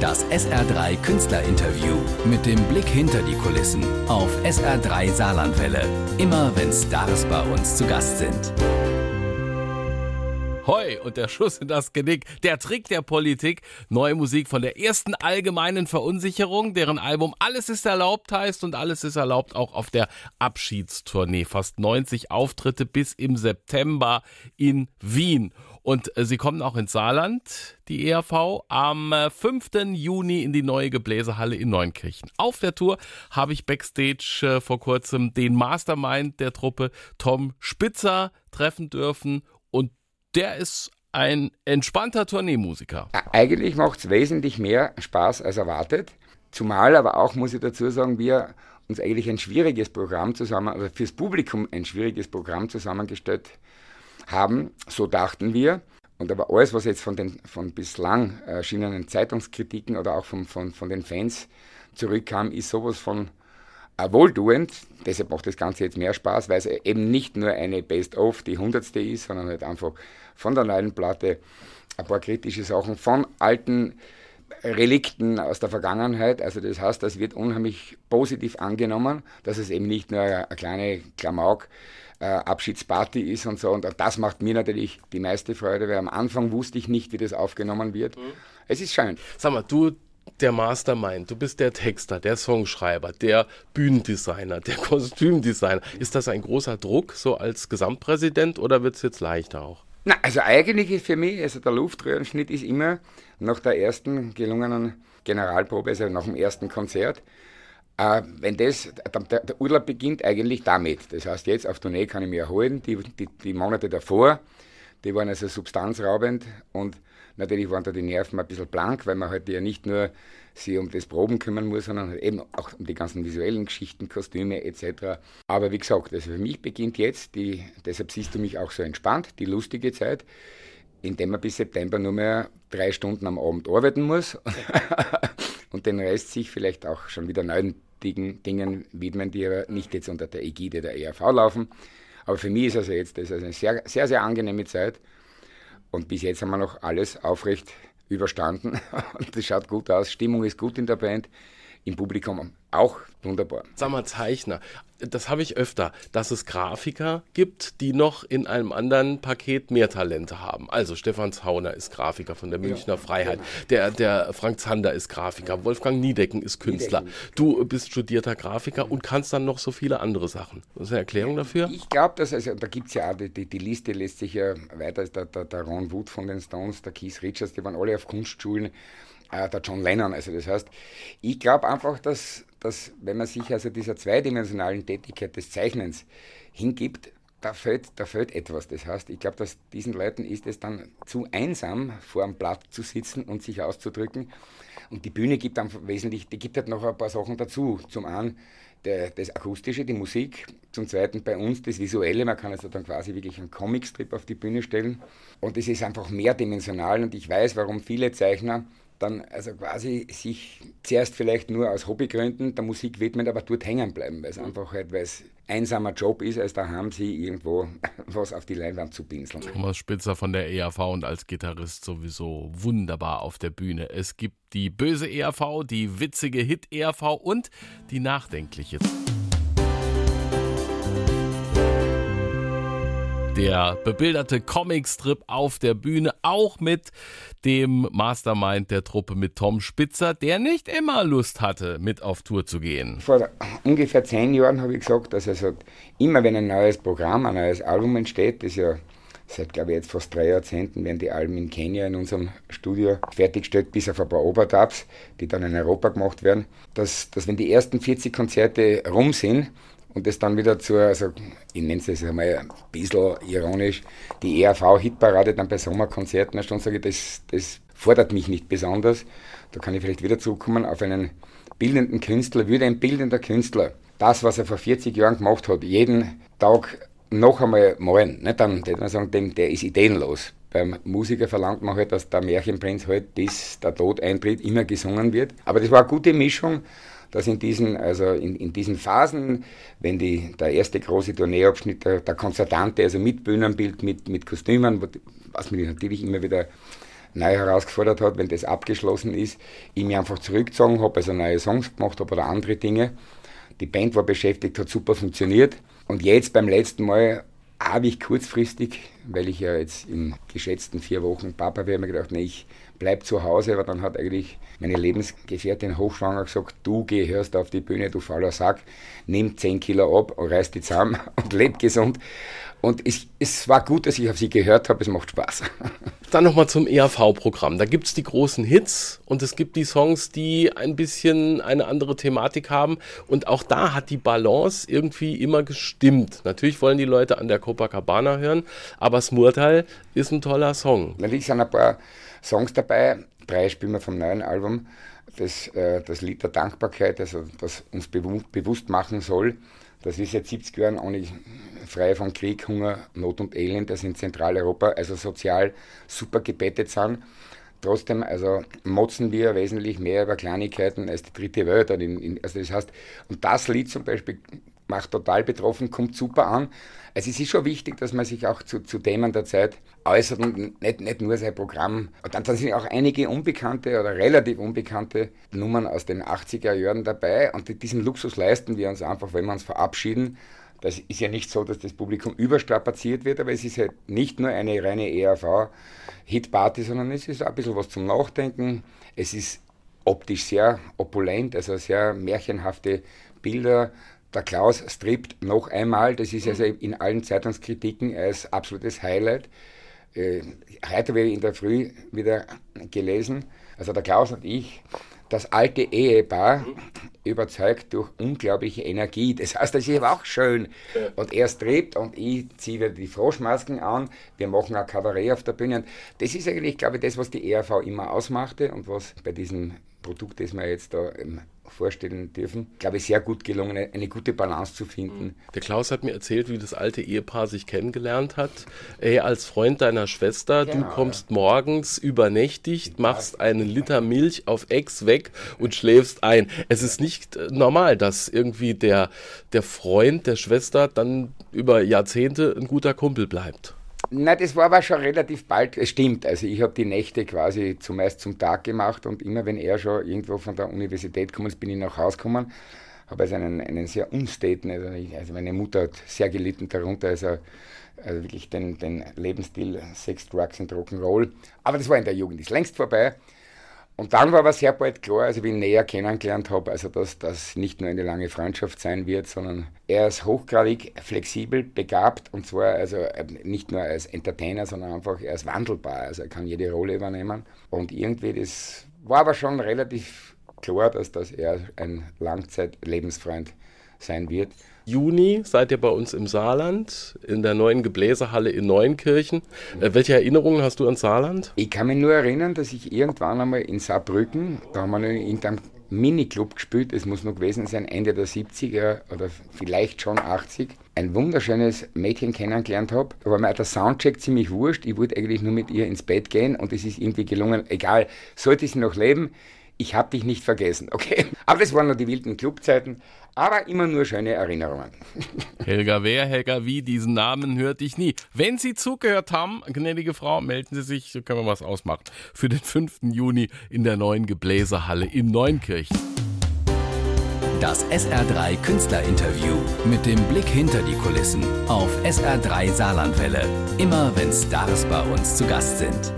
Das SR3 Künstlerinterview mit dem Blick hinter die Kulissen auf SR3 Saarlandwelle. Immer wenn Stars bei uns zu Gast sind. Hoi und der Schuss in das Genick. Der Trick der Politik. Neue Musik von der ersten allgemeinen Verunsicherung, deren Album Alles ist erlaubt heißt und alles ist erlaubt auch auf der Abschiedstournee. Fast 90 Auftritte bis im September in Wien. Und äh, sie kommen auch ins Saarland, die ERV, am 5. Äh, Juni in die neue Gebläsehalle in Neunkirchen. Auf der Tour habe ich backstage äh, vor kurzem den Mastermind der Truppe Tom Spitzer treffen dürfen und der ist ein entspannter Tourneemusiker. Eigentlich macht es wesentlich mehr Spaß als erwartet. Zumal aber auch, muss ich dazu sagen, wir uns eigentlich ein schwieriges Programm zusammen, also fürs Publikum ein schwieriges Programm zusammengestellt haben. So dachten wir. Und aber alles, was jetzt von den von bislang erschienenen Zeitungskritiken oder auch von, von, von den Fans zurückkam, ist sowas von äh, wohltuend. Deshalb macht das Ganze jetzt mehr Spaß, weil es eben nicht nur eine Best-of, die hundertste ist, sondern halt einfach von der neuen Platte ein paar kritische Sachen von alten Relikten aus der Vergangenheit. Also das heißt, das wird unheimlich positiv angenommen, dass es eben nicht nur eine kleine Klamauk äh, Abschiedsparty ist und so. Und das macht mir natürlich die meiste Freude, weil am Anfang wusste ich nicht, wie das aufgenommen wird. Mhm. Es ist schön. Sag mal, du der Mastermind, du bist der Texter, der Songschreiber, der Bühnendesigner, der Kostümdesigner. Ist das ein großer Druck so als Gesamtpräsident oder wird es jetzt leichter auch? Na, also eigentlich ist für mich, also der Luftröhrenschnitt ist immer nach der ersten gelungenen Generalprobe, also nach dem ersten Konzert, äh, wenn das, der, der, Urlaub beginnt eigentlich damit. Das heißt, jetzt auf Tournee kann ich mich erholen. Die, die, die Monate davor, die waren also substanzraubend und natürlich waren da die Nerven ein bisschen blank, weil man halt ja nicht nur sich um das Proben kümmern muss, sondern halt eben auch um die ganzen visuellen Geschichten, Kostüme etc. Aber wie gesagt, also für mich beginnt jetzt, die, deshalb siehst du mich auch so entspannt, die lustige Zeit, indem man bis September nur mehr drei Stunden am Abend arbeiten muss und den Rest sich vielleicht auch schon wieder neuen Dingen widmen, die aber nicht jetzt unter der Ägide der ERV laufen. Aber für mich ist also jetzt das eine sehr, sehr, sehr angenehme Zeit. Und bis jetzt haben wir noch alles aufrecht überstanden. Und das schaut gut aus. Stimmung ist gut in der Band im Publikum auch wunderbar. Sag mal, Zeichner, das habe ich öfter, dass es Grafiker gibt, die noch in einem anderen Paket mehr Talente haben. Also Stefan Zauner ist Grafiker von der Münchner ja, Freiheit, genau. der, der Frank Zander ist Grafiker, Wolfgang Niedecken ist Künstler. Niedecken. Du bist studierter Grafiker und kannst dann noch so viele andere Sachen. Das ist eine Erklärung dafür? Ich glaube, dass also, da gibt es ja auch, die, die, die, Liste lässt sich ja weiter, der, der, der Ron Wood von den Stones, der Keith Richards, die waren alle auf Kunstschulen äh, der John Lennon. Also das heißt, ich glaube einfach, dass, dass wenn man sich also dieser zweidimensionalen Tätigkeit des Zeichnens hingibt, da fehlt, da fehlt etwas. Das heißt, ich glaube, dass diesen Leuten ist es dann zu einsam, vor einem Blatt zu sitzen und sich auszudrücken. Und die Bühne gibt dann wesentlich, die gibt halt noch ein paar Sachen dazu. Zum einen der, das Akustische, die Musik, zum Zweiten bei uns das Visuelle, man kann also dann quasi wirklich einen Comicstrip auf die Bühne stellen. Und es ist einfach mehrdimensional und ich weiß, warum viele Zeichner dann also quasi sich zuerst vielleicht nur aus Hobbygründen der Musik widmen, aber dort hängen bleiben, weil es mhm. einfach halt, weil es einsamer Job ist, als da haben sie irgendwo was auf die Leinwand zu pinseln. Thomas Spitzer von der ERV und als Gitarrist sowieso wunderbar auf der Bühne. Es gibt die böse ERV, die witzige Hit-ERV und die nachdenkliche. Der bebilderte Comicstrip auf der Bühne, auch mit dem Mastermind der Truppe mit Tom Spitzer, der nicht immer Lust hatte, mit auf Tour zu gehen. Vor ungefähr zehn Jahren habe ich gesagt, dass also immer wenn ein neues Programm, ein neues Album entsteht, das ja seit, glaube ich, jetzt fast drei Jahrzehnten werden die Alben in Kenia in unserem Studio fertiggestellt, bis auf ein paar Overdubs, die dann in Europa gemacht werden, dass, dass wenn die ersten 40 Konzerte rum sind, und das dann wieder zur, also ich nenne es jetzt einmal ein bisschen ironisch, die ERV-Hitparade dann bei Sommerkonzerten Stunde sage ich, das, das fordert mich nicht besonders. Da kann ich vielleicht wieder zurückkommen auf einen bildenden Künstler, würde ein bildender Künstler das, was er vor 40 Jahren gemacht hat, jeden Tag noch einmal malen, nicht? dann würde man sagen, dem, der ist ideenlos. Beim Musiker verlangt man halt, dass der Märchenprinz halt, bis der Tod eintritt, immer gesungen wird. Aber das war eine gute Mischung dass in diesen, also in, in diesen Phasen, wenn die, der erste große Tourneeabschnitt, der, der Konzertante, also mit Bühnenbild, mit, mit Kostümen, was mich natürlich immer wieder neu herausgefordert hat, wenn das abgeschlossen ist, ich mich einfach zurückgezogen habe, also neue Songs gemacht habe oder andere Dinge. Die Band war beschäftigt, hat super funktioniert. Und jetzt beim letzten Mal habe ich kurzfristig, weil ich ja jetzt in geschätzten vier Wochen Papa wäre, mir gedacht, nee, ich bleib zu Hause, aber dann hat eigentlich meine Lebensgefährtin hochschwanger gesagt, du gehörst auf die Bühne, du fauler Sack, nimm 10 Kilo ab reiß die zusammen und leb gesund. Und es, es war gut, dass ich auf sie gehört habe, es macht Spaß. Dann nochmal zum ERV-Programm. Da gibt es die großen Hits und es gibt die Songs, die ein bisschen eine andere Thematik haben. Und auch da hat die Balance irgendwie immer gestimmt. Natürlich wollen die Leute an der Copacabana hören, aber Smurtal ist ein toller Song. Natürlich sind ein paar Songs dabei. Drei spielen wir vom neuen Album. Das, äh, das Lied der Dankbarkeit, also das uns bewusst machen soll, dass wir seit 70 Jahren nicht frei von Krieg, Hunger, Not und Elend, das in Zentraleuropa, also sozial super gebettet sind. Trotzdem, also motzen wir wesentlich mehr über Kleinigkeiten als die dritte Welt. Also das heißt, und das Lied zum Beispiel macht total betroffen, kommt super an. Also es ist schon wichtig, dass man sich auch zu, zu Themen der Zeit äußert und nicht, nicht nur sein Programm. Und dann, dann sind auch einige unbekannte oder relativ unbekannte Nummern aus den 80er Jahren dabei. Und diesen Luxus leisten wir uns einfach, wenn wir uns verabschieden. Das ist ja nicht so, dass das Publikum überstrapaziert wird, aber es ist halt nicht nur eine reine ERV-Hitparty, sondern es ist ein bisschen was zum Nachdenken. Es ist optisch sehr opulent, also sehr märchenhafte Bilder, der Klaus strippt noch einmal, das ist also in allen Zeitungskritiken als absolutes Highlight. Äh, heute habe ich in der Früh wieder gelesen, also der Klaus und ich, das alte Ehepaar überzeugt durch unglaubliche Energie. Das heißt, das ist aber auch schön. Und er strebt und ich ziehe wieder die Froschmasken an. Wir machen ein Kabarett auf der Bühne. Und das ist eigentlich, glaube ich, das, was die ERV immer ausmachte und was bei diesem Produkt, das wir jetzt da vorstellen dürfen. Ich glaube, sehr gut gelungen, eine gute Balance zu finden. Mhm. Der Klaus hat mir erzählt, wie das alte Ehepaar sich kennengelernt hat. Ey, als Freund deiner Schwester, genau, du kommst ja. morgens übernächtigt, machst einen Liter Milch auf Ex weg und schläfst ein. Es ist nicht äh, normal, dass irgendwie der, der Freund der Schwester dann über Jahrzehnte ein guter Kumpel bleibt. Na, das war aber schon relativ bald. Es stimmt. Also ich habe die Nächte quasi zumeist zum Tag gemacht und immer wenn er schon irgendwo von der Universität gekommen ist, bin ich nach Hause gekommen. Habe also einen, einen sehr unstaten, also, also, meine Mutter hat sehr gelitten darunter, also, also wirklich den, den Lebensstil Sex, Drugs und Rock'n'Roll. Aber das war in der Jugend, ist längst vorbei. Und dann war aber sehr bald klar, also wie ich ihn näher kennengelernt habe, also dass das nicht nur eine lange Freundschaft sein wird, sondern er ist hochgradig flexibel, begabt und zwar also äh, nicht nur als Entertainer, sondern einfach er ist wandelbar, also er kann jede Rolle übernehmen. Und irgendwie das war aber schon relativ klar, dass das er ein Langzeit-Lebensfreund sein wird. Juni seid ihr bei uns im Saarland, in der neuen Gebläsehalle in Neunkirchen. Äh, welche Erinnerungen hast du an Saarland? Ich kann mich nur erinnern, dass ich irgendwann einmal in Saarbrücken, da haben wir in einem Miniclub gespielt, es muss noch gewesen sein, Ende der 70er oder vielleicht schon 80, ein wunderschönes Mädchen kennengelernt habe. Da war mir der Soundcheck ziemlich wurscht. Ich wollte eigentlich nur mit ihr ins Bett gehen und es ist irgendwie gelungen. Egal, sollte sie noch leben, ich habe dich nicht vergessen, okay? Aber das waren noch die wilden Clubzeiten, aber immer nur schöne Erinnerungen. Helga wer, Helga wie, diesen Namen hörte ich nie. Wenn Sie zugehört haben, gnädige Frau, melden Sie sich, so können wir was ausmachen, für den 5. Juni in der neuen Gebläsehalle in Neunkirchen. Das SR3 Künstlerinterview mit dem Blick hinter die Kulissen auf SR3 Saarlandwelle. Immer wenn Stars bei uns zu Gast sind.